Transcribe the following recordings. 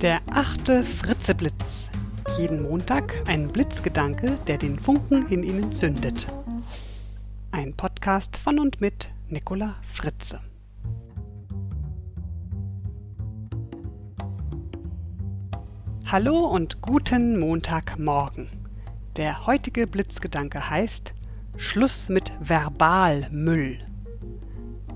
Der achte Fritzeblitz. Jeden Montag ein Blitzgedanke, der den Funken in Ihnen zündet. Ein Podcast von und mit Nicola Fritze. Hallo und guten Montagmorgen. Der heutige Blitzgedanke heißt Schluss mit Verbalmüll.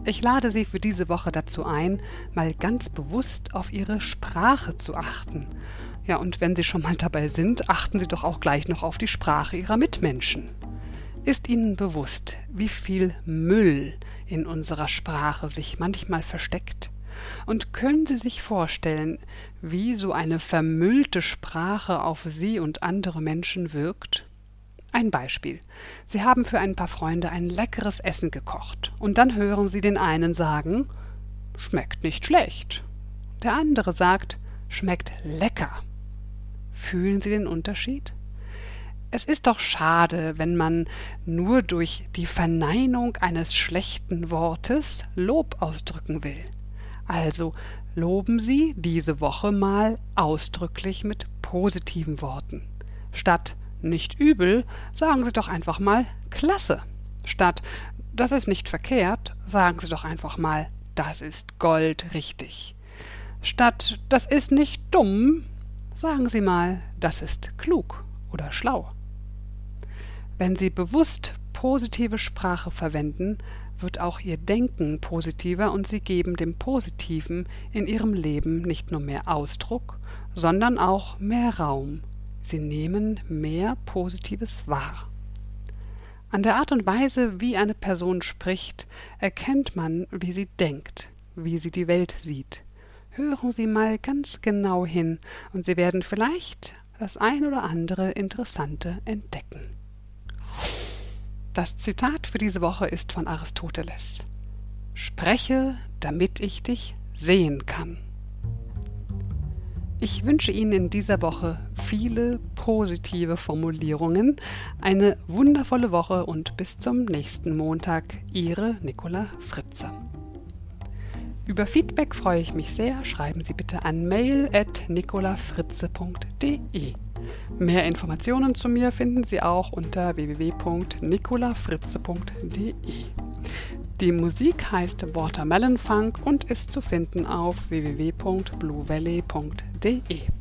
Ich lade Sie für diese Woche dazu ein, mal ganz bewusst auf Ihre Sprache zu achten. Ja, und wenn Sie schon mal dabei sind, achten Sie doch auch gleich noch auf die Sprache Ihrer Mitmenschen. Ist Ihnen bewusst, wie viel Müll in unserer Sprache sich manchmal versteckt? Und können Sie sich vorstellen, wie so eine vermüllte Sprache auf Sie und andere Menschen wirkt? Ein Beispiel. Sie haben für ein paar Freunde ein leckeres Essen gekocht, und dann hören Sie den einen sagen Schmeckt nicht schlecht. Der andere sagt Schmeckt lecker. Fühlen Sie den Unterschied? Es ist doch schade, wenn man nur durch die Verneinung eines schlechten Wortes Lob ausdrücken will. Also loben Sie diese Woche mal ausdrücklich mit positiven Worten. Statt nicht übel, sagen Sie doch einfach mal klasse. Statt das ist nicht verkehrt, sagen Sie doch einfach mal das ist Gold richtig. Statt das ist nicht dumm, sagen Sie mal das ist klug oder schlau. Wenn Sie bewusst positive Sprache verwenden, wird auch Ihr Denken positiver und Sie geben dem Positiven in Ihrem Leben nicht nur mehr Ausdruck, sondern auch mehr Raum Sie nehmen mehr Positives wahr. An der Art und Weise, wie eine Person spricht, erkennt man, wie sie denkt, wie sie die Welt sieht. Hören Sie mal ganz genau hin, und Sie werden vielleicht das ein oder andere Interessante entdecken. Das Zitat für diese Woche ist von Aristoteles. Spreche, damit ich dich sehen kann. Ich wünsche Ihnen in dieser Woche viele positive Formulierungen, eine wundervolle Woche und bis zum nächsten Montag. Ihre Nicola Fritze. Über Feedback freue ich mich sehr. Schreiben Sie bitte an mail.nicolafritze.de. Mehr Informationen zu mir finden Sie auch unter www.nicolafritze.de. Die Musik heißt Watermelon Funk und ist zu finden auf www.bluevalley.de.